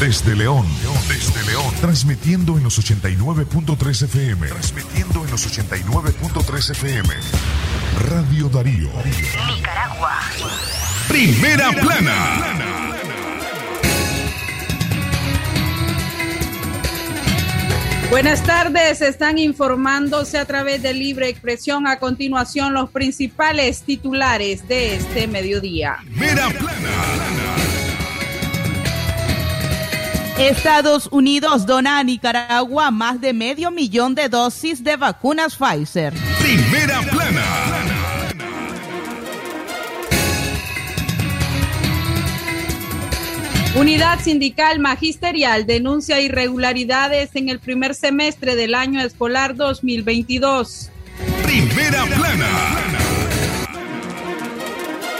Desde León, desde León, transmitiendo en los 89.3 FM. Transmitiendo en los 89.3 FM. Radio Darío. Nicaragua. Primera plana. Buenas tardes, están informándose a través de Libre Expresión. A continuación, los principales titulares de este mediodía. Primera plana. Estados Unidos dona a Nicaragua más de medio millón de dosis de vacunas Pfizer. Primera plana. Unidad Sindical Magisterial denuncia irregularidades en el primer semestre del año escolar 2022. Primera plana.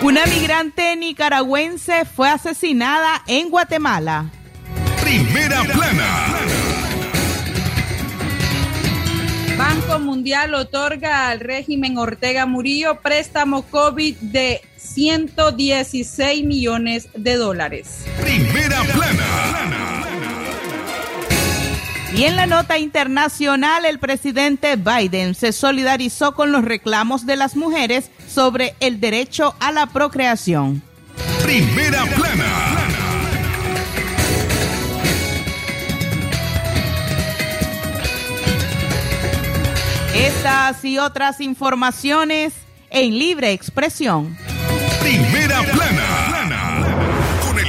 Una migrante nicaragüense fue asesinada en Guatemala. Primera plana. Banco Mundial otorga al régimen Ortega Murillo préstamo COVID de 116 millones de dólares. Primera plana. Y en la nota internacional, el presidente Biden se solidarizó con los reclamos de las mujeres sobre el derecho a la procreación. Primera plana. Estas y otras informaciones en libre expresión. Primera plana.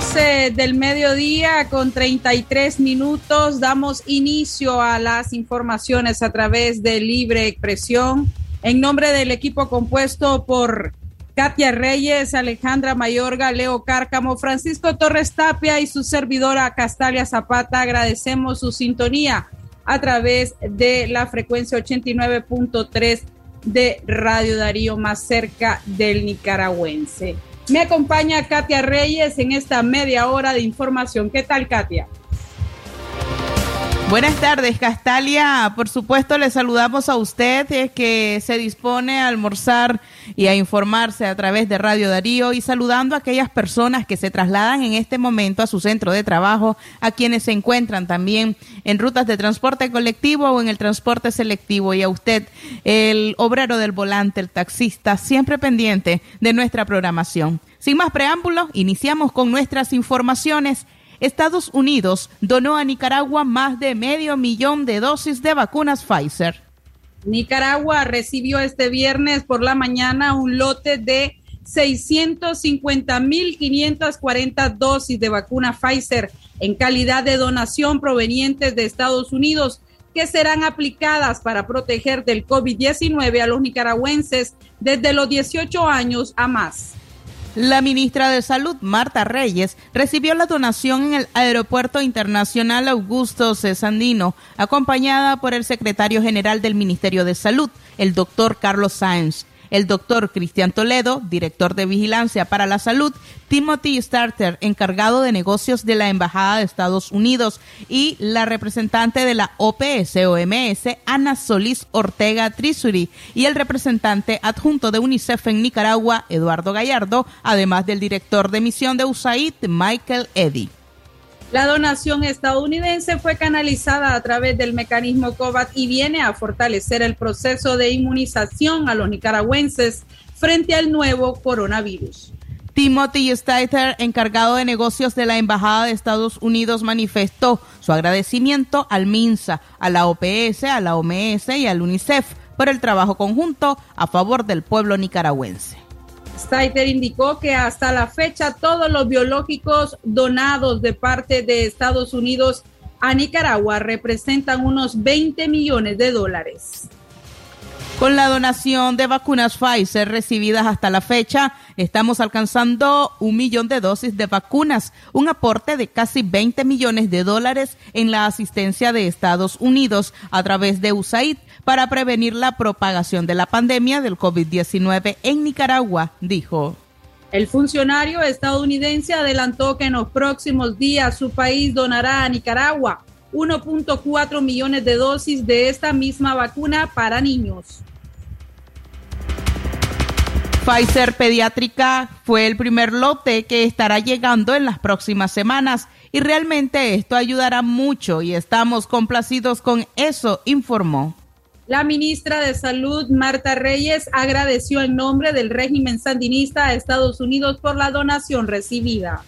del mediodía con 33 minutos damos inicio a las informaciones a través de Libre Expresión. En nombre del equipo compuesto por Katia Reyes, Alejandra Mayorga, Leo Cárcamo, Francisco Torres Tapia y su servidora Castalia Zapata, agradecemos su sintonía a través de la frecuencia 89.3 de Radio Darío, más cerca del nicaragüense. Me acompaña Katia Reyes en esta media hora de información. ¿Qué tal, Katia? Buenas tardes, Castalia. Por supuesto, le saludamos a usted que se dispone a almorzar y a informarse a través de Radio Darío y saludando a aquellas personas que se trasladan en este momento a su centro de trabajo, a quienes se encuentran también en rutas de transporte colectivo o en el transporte selectivo y a usted, el obrero del volante, el taxista, siempre pendiente de nuestra programación. Sin más preámbulos, iniciamos con nuestras informaciones. Estados Unidos donó a Nicaragua más de medio millón de dosis de vacunas Pfizer. Nicaragua recibió este viernes por la mañana un lote de 650.540 dosis de vacuna Pfizer en calidad de donación provenientes de Estados Unidos que serán aplicadas para proteger del COVID-19 a los nicaragüenses desde los 18 años a más. La ministra de Salud, Marta Reyes, recibió la donación en el Aeropuerto Internacional Augusto Cesandino, acompañada por el secretario general del Ministerio de Salud, el doctor Carlos Sáenz el doctor Cristian Toledo, director de Vigilancia para la Salud, Timothy Starter, encargado de negocios de la Embajada de Estados Unidos, y la representante de la OPS-OMS, Ana Solís Ortega Trisuri, y el representante adjunto de UNICEF en Nicaragua, Eduardo Gallardo, además del director de misión de USAID, Michael Eddy. La donación estadounidense fue canalizada a través del mecanismo COVAX y viene a fortalecer el proceso de inmunización a los nicaragüenses frente al nuevo coronavirus. Timothy Steiter, encargado de negocios de la Embajada de Estados Unidos, manifestó su agradecimiento al MINSA, a la OPS, a la OMS y al UNICEF por el trabajo conjunto a favor del pueblo nicaragüense. Steiter indicó que hasta la fecha todos los biológicos donados de parte de Estados Unidos a Nicaragua representan unos 20 millones de dólares. Con la donación de vacunas Pfizer recibidas hasta la fecha, estamos alcanzando un millón de dosis de vacunas, un aporte de casi 20 millones de dólares en la asistencia de Estados Unidos a través de USAID para prevenir la propagación de la pandemia del COVID-19 en Nicaragua, dijo. El funcionario estadounidense adelantó que en los próximos días su país donará a Nicaragua 1.4 millones de dosis de esta misma vacuna para niños. Pfizer Pediátrica fue el primer lote que estará llegando en las próximas semanas y realmente esto ayudará mucho y estamos complacidos con eso, informó. La ministra de Salud, Marta Reyes, agradeció en nombre del régimen sandinista a Estados Unidos por la donación recibida.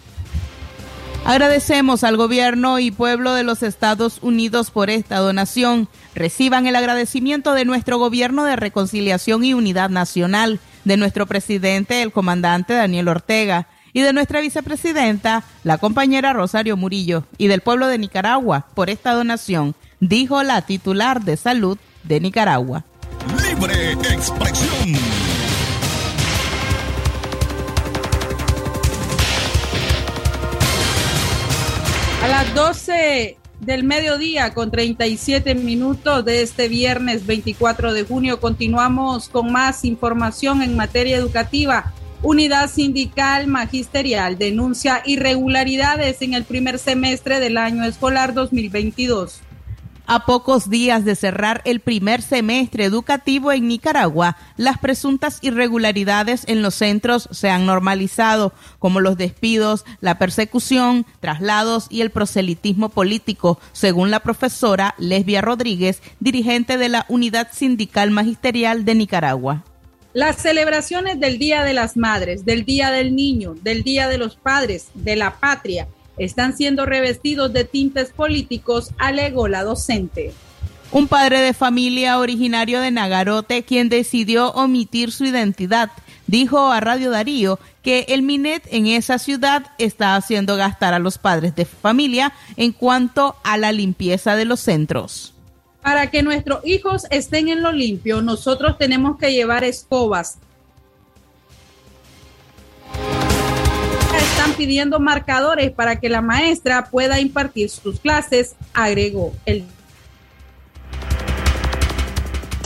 Agradecemos al gobierno y pueblo de los Estados Unidos por esta donación. Reciban el agradecimiento de nuestro gobierno de reconciliación y unidad nacional de nuestro presidente, el comandante Daniel Ortega, y de nuestra vicepresidenta, la compañera Rosario Murillo, y del pueblo de Nicaragua por esta donación, dijo la titular de salud de Nicaragua. Libre expresión. A las 12 del mediodía con 37 minutos de este viernes 24 de junio. Continuamos con más información en materia educativa. Unidad Sindical Magisterial denuncia irregularidades en el primer semestre del año escolar 2022. A pocos días de cerrar el primer semestre educativo en Nicaragua, las presuntas irregularidades en los centros se han normalizado, como los despidos, la persecución, traslados y el proselitismo político, según la profesora Lesbia Rodríguez, dirigente de la Unidad Sindical Magisterial de Nicaragua. Las celebraciones del Día de las Madres, del Día del Niño, del Día de los Padres, de la Patria, están siendo revestidos de tintes políticos, alegó la docente. Un padre de familia originario de Nagarote, quien decidió omitir su identidad, dijo a Radio Darío que el Minet en esa ciudad está haciendo gastar a los padres de familia en cuanto a la limpieza de los centros. Para que nuestros hijos estén en lo limpio, nosotros tenemos que llevar escobas, están pidiendo marcadores para que la maestra pueda impartir sus clases, agregó el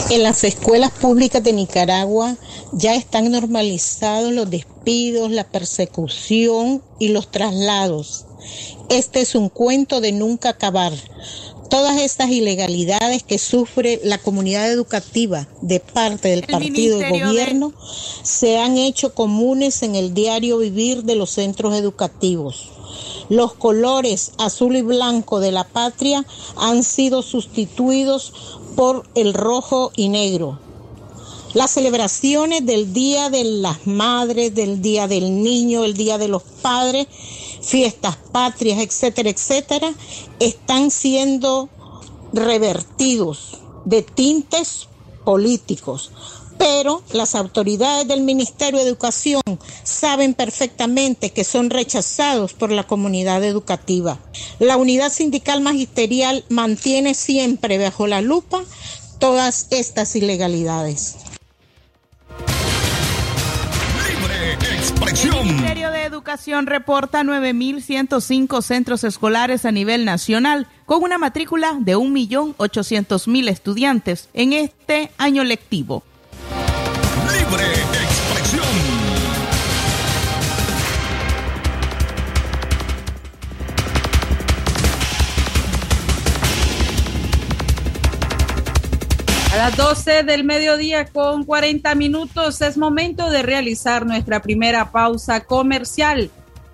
en las escuelas públicas de Nicaragua ya están normalizados los despidos, la persecución y los traslados. Este es un cuento de nunca acabar todas estas ilegalidades que sufre la comunidad educativa de parte del partido de gobierno se han hecho comunes en el diario vivir de los centros educativos. Los colores azul y blanco de la patria han sido sustituidos por el rojo y negro. Las celebraciones del Día de las Madres, del Día del Niño, el Día de los Padres, fiestas patrias, etcétera, etcétera, están siendo revertidos de tintes políticos. Pero las autoridades del Ministerio de Educación saben perfectamente que son rechazados por la comunidad educativa. La unidad sindical magisterial mantiene siempre bajo la lupa todas estas ilegalidades. Ministerio de Educación reporta 9.105 centros escolares a nivel nacional con una matrícula de 1.800.000 estudiantes en este año lectivo. Libre A las 12 del mediodía con 40 minutos es momento de realizar nuestra primera pausa comercial.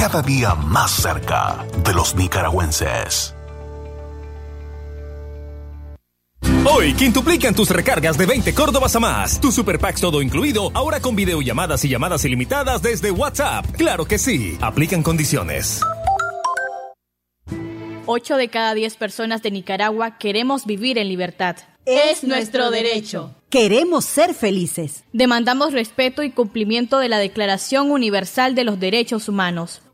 cada día más cerca de los nicaragüenses. Hoy, quintuplican tus recargas de 20 Córdobas a más. Tu Super Packs todo incluido, ahora con videollamadas y llamadas ilimitadas desde WhatsApp. Claro que sí, aplican condiciones. 8 de cada 10 personas de Nicaragua queremos vivir en libertad. Es nuestro derecho. Queremos ser felices. Demandamos respeto y cumplimiento de la Declaración Universal de los Derechos Humanos.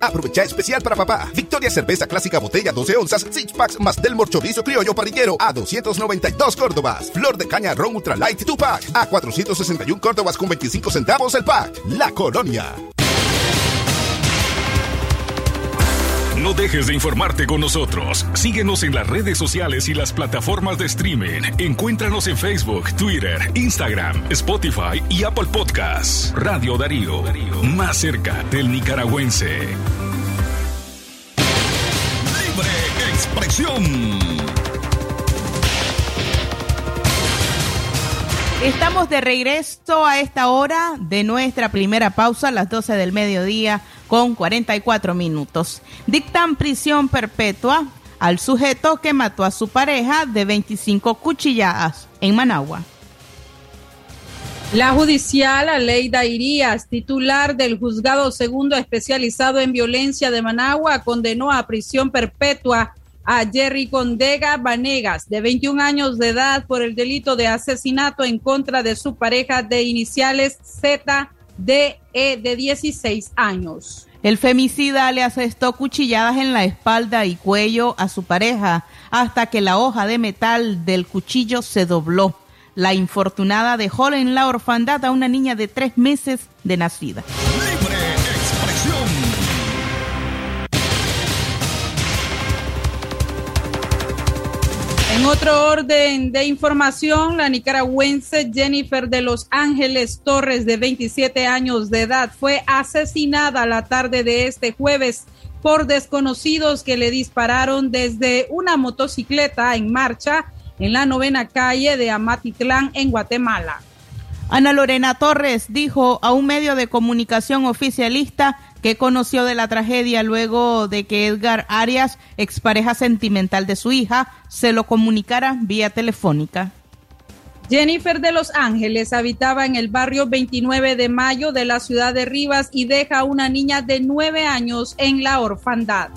Aprovecha especial para papá. Victoria Cerveza Clásica Botella 12 onzas, 6 packs más del Chorizo Criollo Parrillero a 292 Córdobas. Flor de Caña Ron Ultra Light 2 pack a 461 Córdobas con 25 centavos el pack. La Colonia. No dejes de informarte con nosotros. Síguenos en las redes sociales y las plataformas de streaming. Encuéntranos en Facebook, Twitter, Instagram, Spotify y Apple Podcasts. Radio Darío, más cerca del nicaragüense. Libre expresión. Estamos de regreso a esta hora de nuestra primera pausa, las 12 del mediodía, con 44 minutos. Dictan prisión perpetua al sujeto que mató a su pareja de 25 cuchilladas en Managua. La judicial Aleida Irías, titular del juzgado segundo especializado en violencia de Managua, condenó a prisión perpetua a Jerry Condega Vanegas, de 21 años de edad, por el delito de asesinato en contra de su pareja de iniciales ZDE de 16 años. El femicida le asestó cuchilladas en la espalda y cuello a su pareja hasta que la hoja de metal del cuchillo se dobló. La infortunada dejó en la orfandad a una niña de tres meses de nacida. En otro orden de información, la nicaragüense Jennifer de Los Ángeles Torres, de 27 años de edad, fue asesinada la tarde de este jueves por desconocidos que le dispararon desde una motocicleta en marcha en la novena calle de Amatitlán, en Guatemala. Ana Lorena Torres dijo a un medio de comunicación oficialista que conoció de la tragedia luego de que Edgar Arias, expareja sentimental de su hija, se lo comunicara vía telefónica. Jennifer de Los Ángeles habitaba en el barrio 29 de Mayo de la ciudad de Rivas y deja a una niña de nueve años en la orfandad.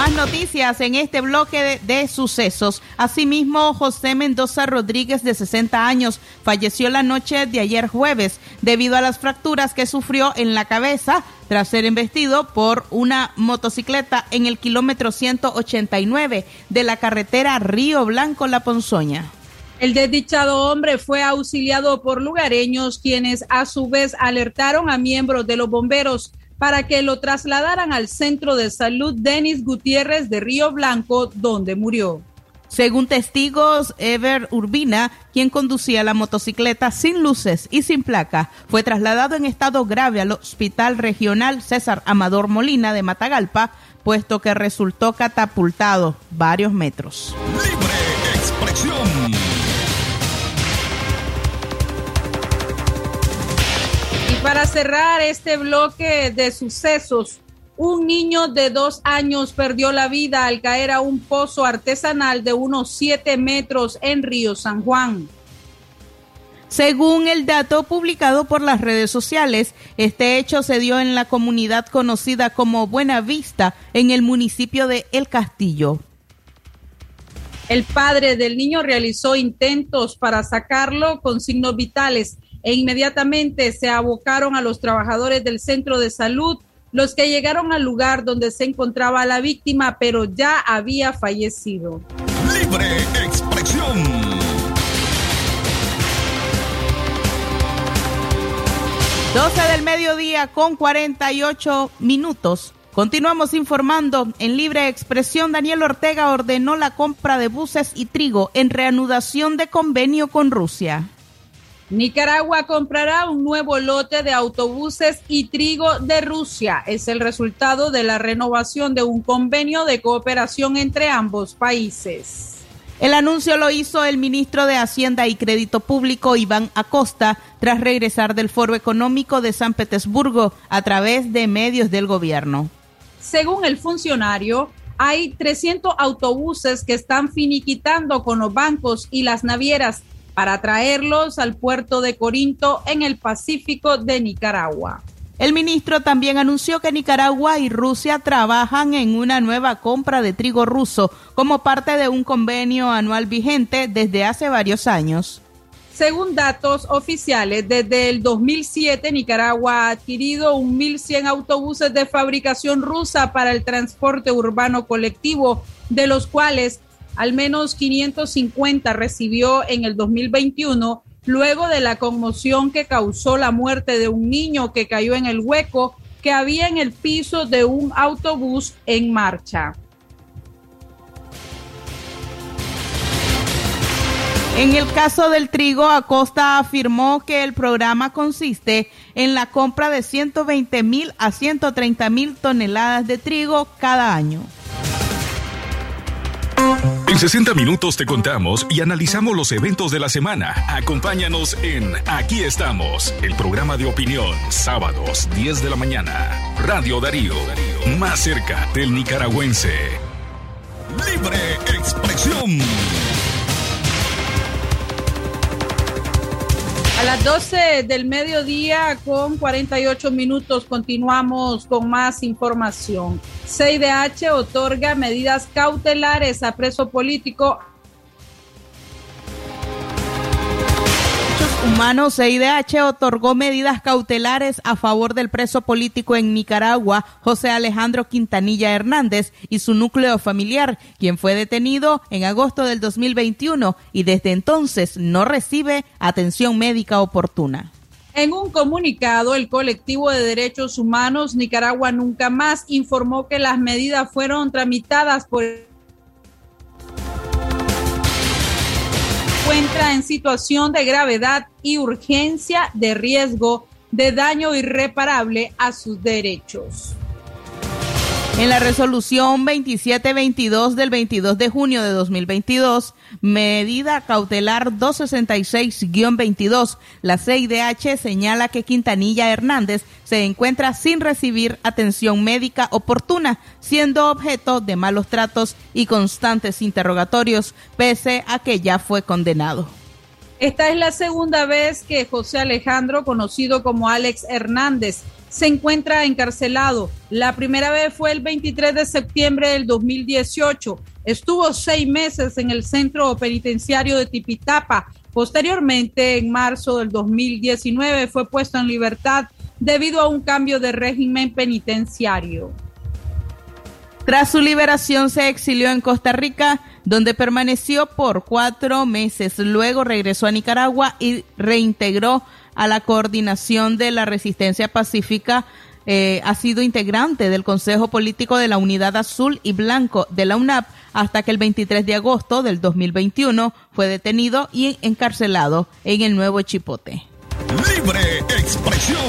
Más noticias en este bloque de, sucesos. Asimismo, José Mendoza Rodríguez, de 60 años, falleció la noche de ayer jueves debido a las fracturas que sufrió en la cabeza tras ser embestido por una motocicleta en el kilómetro 189 de la carretera Río Blanco-La Ponzoña. El desdichado hombre fue auxiliado por lugareños quienes a su vez alertaron a miembros de los bomberos para que lo trasladaran al centro de salud Denis Gutiérrez de Río Blanco, donde murió. Según testigos, Ever Urbina, quien conducía la motocicleta sin luces y sin placa, fue trasladado en estado grave al Hospital Regional César Amador Molina de Matagalpa, puesto que resultó catapultado varios metros. Libre para cerrar este bloque de sucesos, un niño de dos años perdió la vida al caer a un pozo artesanal de unos siete metros en Río San Juan. Según el dato publicado por las redes sociales, este hecho se dio en la comunidad conocida como Buena Vista, en el municipio de El Castillo. El padre del niño realizó intentos para sacarlo con signos vitales e inmediatamente se abocaron a los trabajadores del centro de salud, los que llegaron al lugar donde se encontraba la víctima, pero ya había fallecido. Libre expresión. Doce del mediodía con 48 minutos. Continuamos informando. En libre expresión, Daniel Ortega ordenó la compra de buses y trigo en reanudación de convenio con Rusia. Nicaragua comprará un nuevo lote de autobuses y trigo de Rusia. Es el resultado de la renovación de un convenio de cooperación entre ambos países. El anuncio lo hizo el ministro de Hacienda y Crédito Público, Iván Acosta, tras regresar del Foro Económico de San Petersburgo a través de medios del gobierno. Según el funcionario, hay 300 autobuses que están finiquitando con los bancos y las navieras para traerlos al puerto de Corinto en el Pacífico de Nicaragua. El ministro también anunció que Nicaragua y Rusia trabajan en una nueva compra de trigo ruso como parte de un convenio anual vigente desde hace varios años. Según datos oficiales, desde el 2007 Nicaragua ha adquirido 1.100 autobuses de fabricación rusa para el transporte urbano colectivo, de los cuales al menos 550 recibió en el 2021 luego de la conmoción que causó la muerte de un niño que cayó en el hueco que había en el piso de un autobús en marcha. En el caso del trigo, Acosta afirmó que el programa consiste en la compra de 120 mil a 130 mil toneladas de trigo cada año. En 60 minutos te contamos y analizamos los eventos de la semana. Acompáñanos en Aquí estamos, el programa de opinión, sábados 10 de la mañana. Radio Darío, más cerca del nicaragüense. Libre expresión. A las 12 del mediodía con 48 minutos continuamos con más información. CIDH otorga medidas cautelares a preso político Humanos CIDH otorgó medidas cautelares a favor del preso político en Nicaragua, José Alejandro Quintanilla Hernández, y su núcleo familiar, quien fue detenido en agosto del 2021 y desde entonces no recibe atención médica oportuna. En un comunicado, el colectivo de derechos humanos Nicaragua Nunca Más informó que las medidas fueron tramitadas por encuentra en situación de gravedad y urgencia de riesgo de daño irreparable a sus derechos. En la resolución 2722 del 22 de junio de 2022, medida cautelar 266-22, la CIDH señala que Quintanilla Hernández se encuentra sin recibir atención médica oportuna, siendo objeto de malos tratos y constantes interrogatorios, pese a que ya fue condenado. Esta es la segunda vez que José Alejandro, conocido como Alex Hernández, se encuentra encarcelado. La primera vez fue el 23 de septiembre del 2018. Estuvo seis meses en el centro penitenciario de Tipitapa. Posteriormente, en marzo del 2019, fue puesto en libertad debido a un cambio de régimen penitenciario. Tras su liberación se exilió en Costa Rica, donde permaneció por cuatro meses. Luego regresó a Nicaragua y reintegró a la coordinación de la resistencia pacífica. Eh, ha sido integrante del Consejo Político de la Unidad Azul y Blanco de la UNAP hasta que el 23 de agosto del 2021 fue detenido y encarcelado en el Nuevo Chipote. Libre expresión.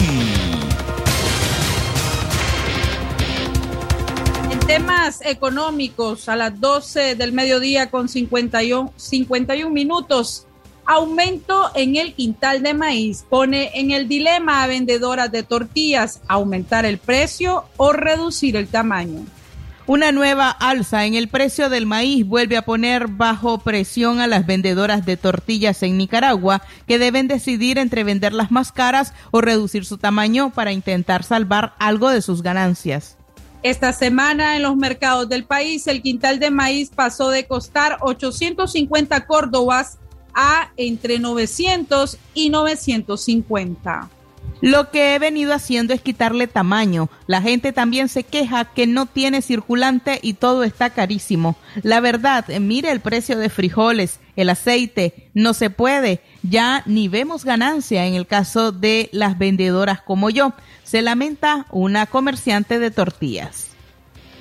temas económicos a las 12 del mediodía con 51, 51 minutos. Aumento en el quintal de maíz pone en el dilema a vendedoras de tortillas aumentar el precio o reducir el tamaño. Una nueva alza en el precio del maíz vuelve a poner bajo presión a las vendedoras de tortillas en Nicaragua, que deben decidir entre venderlas más caras o reducir su tamaño para intentar salvar algo de sus ganancias. Esta semana en los mercados del país el quintal de maíz pasó de costar 850 córdobas a entre 900 y 950. Lo que he venido haciendo es quitarle tamaño. La gente también se queja que no tiene circulante y todo está carísimo. La verdad, mire el precio de frijoles, el aceite, no se puede. Ya ni vemos ganancia en el caso de las vendedoras como yo se lamenta una comerciante de tortillas.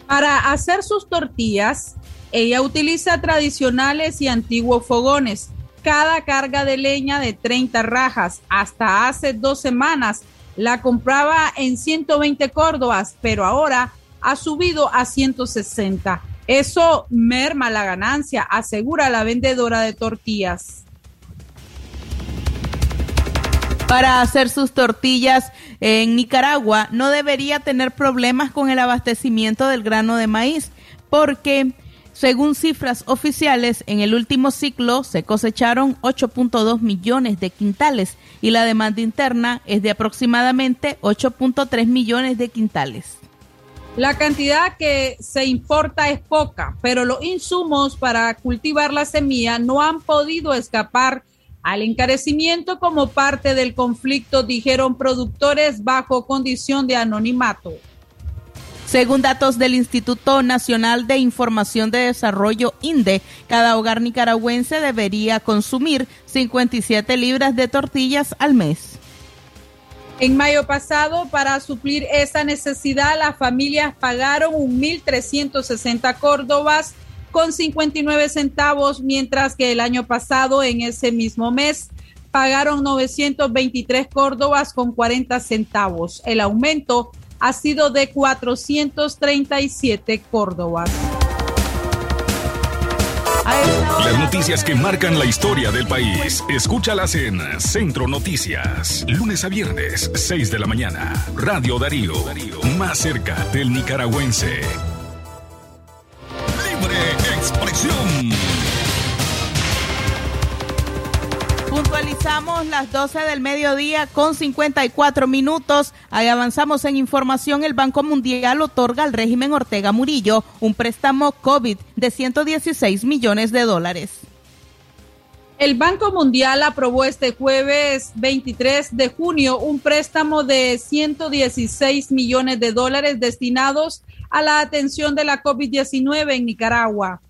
Para hacer sus tortillas, ella utiliza tradicionales y antiguos fogones. Cada carga de leña de 30 rajas hasta hace dos semanas la compraba en 120 córdobas, pero ahora ha subido a 160. Eso merma la ganancia, asegura la vendedora de tortillas. para hacer sus tortillas en Nicaragua no debería tener problemas con el abastecimiento del grano de maíz, porque según cifras oficiales, en el último ciclo se cosecharon 8.2 millones de quintales y la demanda interna es de aproximadamente 8.3 millones de quintales. La cantidad que se importa es poca, pero los insumos para cultivar la semilla no han podido escapar al encarecimiento como parte del conflicto, dijeron productores bajo condición de anonimato. Según datos del Instituto Nacional de Información de Desarrollo INDE, cada hogar nicaragüense debería consumir 57 libras de tortillas al mes. En mayo pasado, para suplir esa necesidad, las familias pagaron 1.360 córdobas con 59 centavos, mientras que el año pasado, en ese mismo mes, pagaron 923 córdobas con 40 centavos. El aumento ha sido de 437 córdobas. Las noticias que marcan la historia del país, escúchalas en Centro Noticias, lunes a viernes, 6 de la mañana. Radio Darío, más cerca del nicaragüense Puntualizamos las 12 del mediodía con 54 minutos. Avanzamos en información. El Banco Mundial otorga al régimen Ortega Murillo un préstamo COVID de 116 millones de dólares. El Banco Mundial aprobó este jueves 23 de junio un préstamo de 116 millones de dólares destinados a la atención de la COVID-19 en Nicaragua.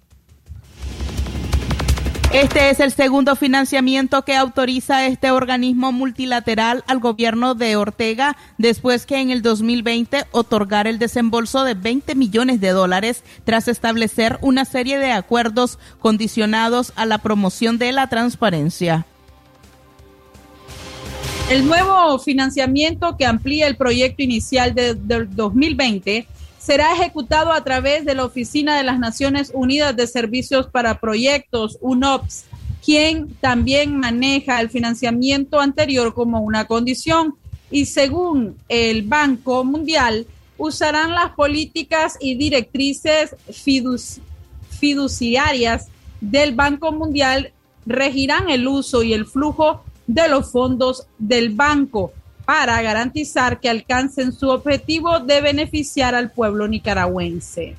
Este es el segundo financiamiento que autoriza este organismo multilateral al gobierno de Ortega después que en el 2020 otorgar el desembolso de 20 millones de dólares tras establecer una serie de acuerdos condicionados a la promoción de la transparencia. El nuevo financiamiento que amplía el proyecto inicial del de 2020 será ejecutado a través de la Oficina de las Naciones Unidas de Servicios para Proyectos, UNOPS, quien también maneja el financiamiento anterior como una condición. Y según el Banco Mundial, usarán las políticas y directrices fiduciarias del Banco Mundial, regirán el uso y el flujo de los fondos del banco para garantizar que alcancen su objetivo de beneficiar al pueblo nicaragüense.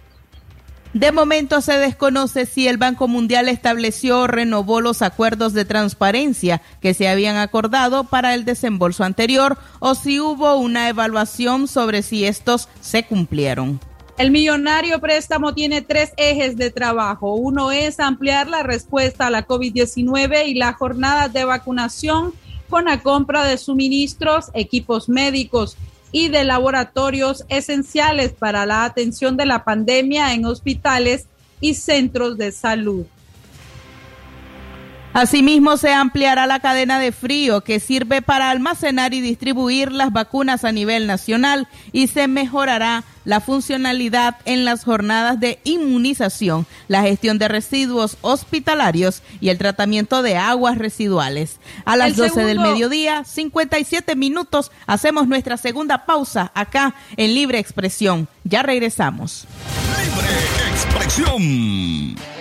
De momento se desconoce si el Banco Mundial estableció o renovó los acuerdos de transparencia que se habían acordado para el desembolso anterior o si hubo una evaluación sobre si estos se cumplieron. El millonario préstamo tiene tres ejes de trabajo. Uno es ampliar la respuesta a la COVID-19 y la jornada de vacunación con la compra de suministros, equipos médicos y de laboratorios esenciales para la atención de la pandemia en hospitales y centros de salud. Asimismo, se ampliará la cadena de frío que sirve para almacenar y distribuir las vacunas a nivel nacional y se mejorará la funcionalidad en las jornadas de inmunización, la gestión de residuos hospitalarios y el tratamiento de aguas residuales. A las 12 del mediodía, 57 minutos, hacemos nuestra segunda pausa acá en Libre Expresión. Ya regresamos. Libre Expresión.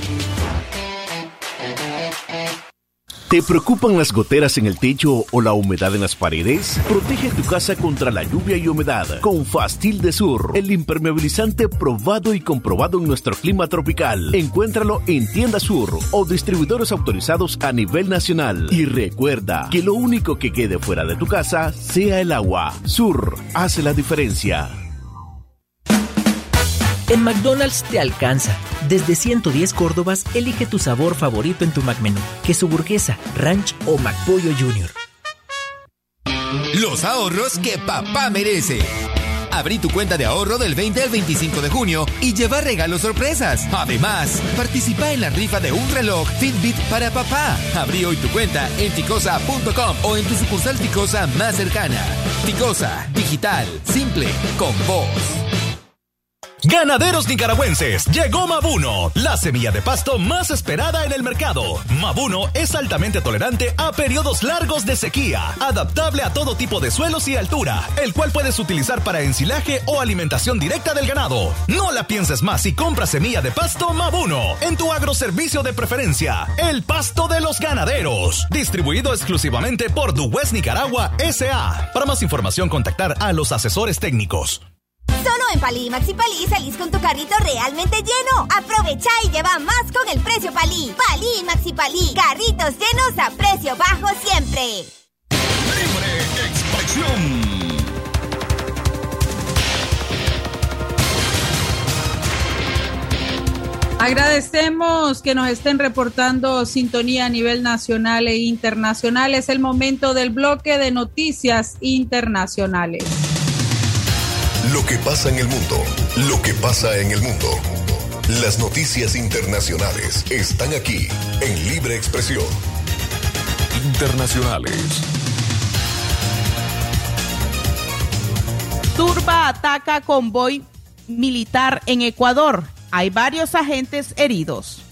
¿Te preocupan las goteras en el techo o la humedad en las paredes? Protege tu casa contra la lluvia y humedad con Fastil de Sur, el impermeabilizante probado y comprobado en nuestro clima tropical. Encuéntralo en Tienda Sur o distribuidores autorizados a nivel nacional. Y recuerda que lo único que quede fuera de tu casa sea el agua. Sur hace la diferencia. En McDonald's te alcanza. Desde 110 Córdobas, elige tu sabor favorito en tu McMenú. Queso burguesa, ranch o McPollo Junior. Los ahorros que papá merece. Abrí tu cuenta de ahorro del 20 al 25 de junio y lleva regalos sorpresas. Además, participa en la rifa de un reloj Fitbit para papá. Abrí hoy tu cuenta en ticosa.com o en tu sucursal Ticosa más cercana. Ticosa, digital, simple, con voz. Ganaderos nicaragüenses, llegó Mabuno, la semilla de pasto más esperada en el mercado. Mabuno es altamente tolerante a periodos largos de sequía, adaptable a todo tipo de suelos y altura, el cual puedes utilizar para ensilaje o alimentación directa del ganado. No la pienses más y compra semilla de pasto Mabuno en tu agroservicio de preferencia, el pasto de los ganaderos, distribuido exclusivamente por Duwest Nicaragua SA. Para más información contactar a los asesores técnicos. En Palí Maxi Palí salís con tu carrito realmente lleno. Aprovecha y lleva más con el precio Palí. Palí Maxi Palí. Carritos llenos a precio bajo siempre. Libre expresión. Agradecemos que nos estén reportando sintonía a nivel nacional e internacional. Es el momento del bloque de noticias internacionales. Lo que pasa en el mundo, lo que pasa en el mundo. Las noticias internacionales están aquí en Libre Expresión. Internacionales. Turba ataca convoy militar en Ecuador. Hay varios agentes heridos.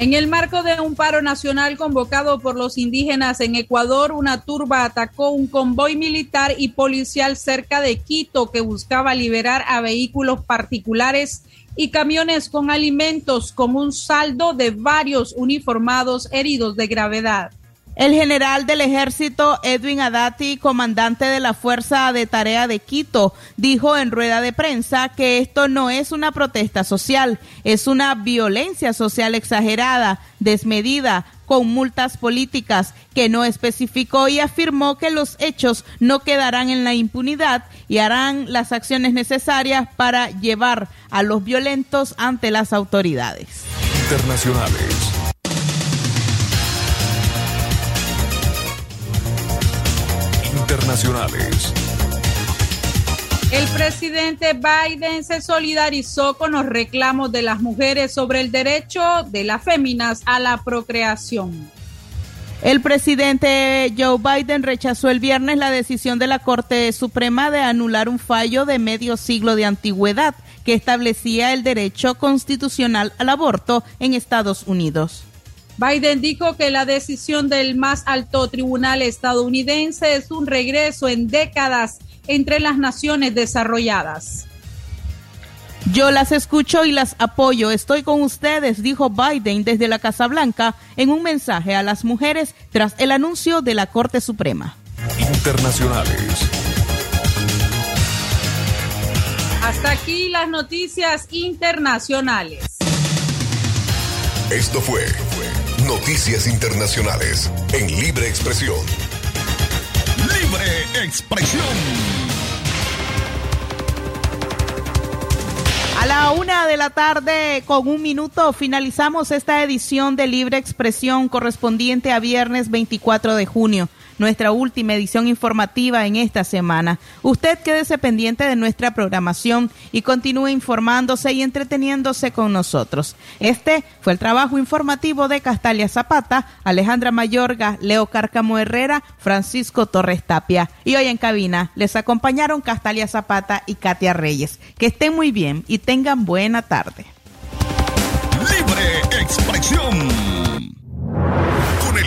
En el marco de un paro nacional convocado por los indígenas en Ecuador, una turba atacó un convoy militar y policial cerca de Quito que buscaba liberar a vehículos particulares y camiones con alimentos como un saldo de varios uniformados heridos de gravedad. El general del ejército Edwin Adati, comandante de la Fuerza de Tarea de Quito, dijo en rueda de prensa que esto no es una protesta social, es una violencia social exagerada, desmedida, con multas políticas que no especificó y afirmó que los hechos no quedarán en la impunidad y harán las acciones necesarias para llevar a los violentos ante las autoridades. Internacionales. Internacionales. El presidente Biden se solidarizó con los reclamos de las mujeres sobre el derecho de las féminas a la procreación. El presidente Joe Biden rechazó el viernes la decisión de la Corte Suprema de anular un fallo de medio siglo de antigüedad que establecía el derecho constitucional al aborto en Estados Unidos. Biden dijo que la decisión del más alto tribunal estadounidense es un regreso en décadas entre las naciones desarrolladas. Yo las escucho y las apoyo. Estoy con ustedes, dijo Biden desde la Casa Blanca en un mensaje a las mujeres tras el anuncio de la Corte Suprema. Internacionales. Hasta aquí las noticias internacionales. Esto fue Noticias Internacionales en Libre Expresión. Libre Expresión. A la una de la tarde, con un minuto, finalizamos esta edición de Libre Expresión correspondiente a viernes 24 de junio nuestra última edición informativa en esta semana. Usted quédese pendiente de nuestra programación y continúe informándose y entreteniéndose con nosotros. Este fue el trabajo informativo de Castalia Zapata, Alejandra Mayorga, Leo Cárcamo Herrera, Francisco Torres Tapia. Y hoy en cabina les acompañaron Castalia Zapata y Katia Reyes. Que estén muy bien y tengan buena tarde. Libre expresión